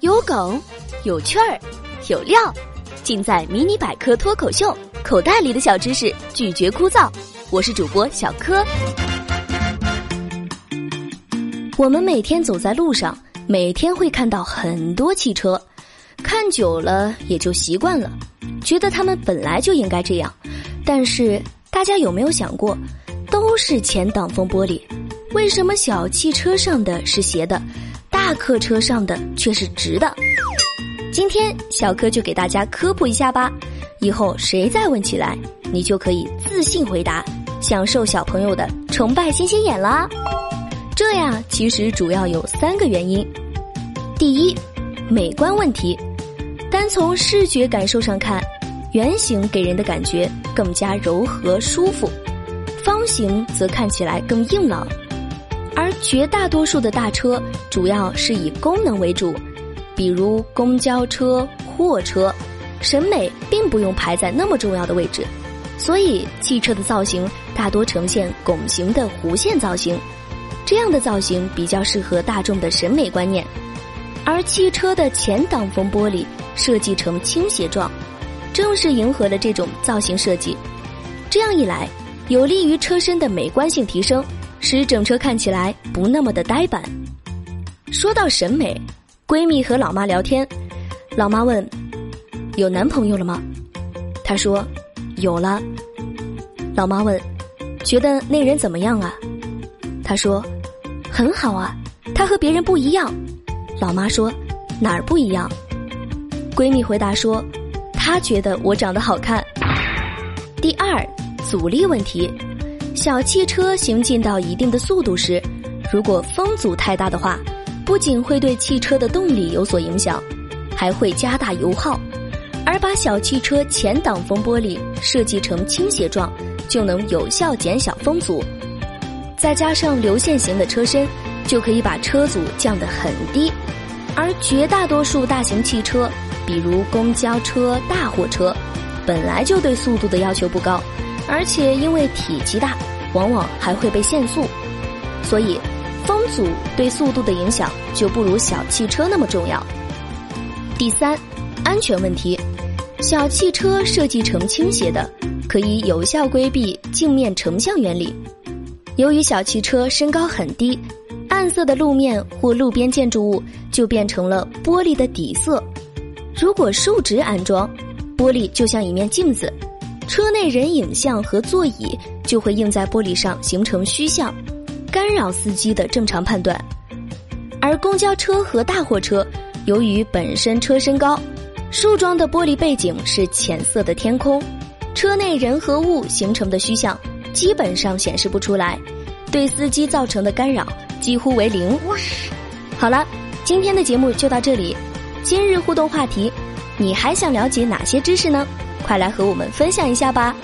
有梗，有趣儿，有料，尽在《迷你百科脱口秀》。口袋里的小知识，拒绝枯燥。我是主播小柯。我们每天走在路上，每天会看到很多汽车，看久了也就习惯了，觉得他们本来就应该这样。但是大家有没有想过，都是前挡风玻璃，为什么小汽车上的是斜的，大客车上的却是直的？今天小柯就给大家科普一下吧，以后谁再问起来，你就可以自信回答，享受小朋友的崇拜星星眼啦。这呀，其实主要有三个原因。第一，美观问题，单从视觉感受上看，圆形给人的感觉更加柔和舒服，方形则看起来更硬朗。而绝大多数的大车主要是以功能为主，比如公交车、货车，审美并不用排在那么重要的位置，所以汽车的造型大多呈现拱形的弧线造型。这样的造型比较适合大众的审美观念，而汽车的前挡风玻璃设计成倾斜状，正是迎合了这种造型设计。这样一来，有利于车身的美观性提升，使整车看起来不那么的呆板。说到审美，闺蜜和老妈聊天，老妈问：“有男朋友了吗？”她说：“有了。”老妈问：“觉得那人怎么样啊？”她说。很好啊，他和别人不一样。老妈说：“哪儿不一样？”闺蜜回答说：“她觉得我长得好看。”第二，阻力问题，小汽车行进到一定的速度时，如果风阻太大的话，不仅会对汽车的动力有所影响，还会加大油耗。而把小汽车前挡风玻璃设计成倾斜状，就能有效减小风阻。再加上流线型的车身，就可以把车阻降得很低。而绝大多数大型汽车，比如公交车、大货车，本来就对速度的要求不高，而且因为体积大，往往还会被限速。所以，风阻对速度的影响就不如小汽车那么重要。第三，安全问题，小汽车设计成倾斜的，可以有效规避镜面成像原理。由于小汽车身高很低，暗色的路面或路边建筑物就变成了玻璃的底色。如果竖直安装，玻璃就像一面镜子，车内人影像和座椅就会映在玻璃上形成虚像，干扰司机的正常判断。而公交车和大货车，由于本身车身高，竖装的玻璃背景是浅色的天空，车内人和物形成的虚像。基本上显示不出来，对司机造成的干扰几乎为零。好了，今天的节目就到这里。今日互动话题，你还想了解哪些知识呢？快来和我们分享一下吧。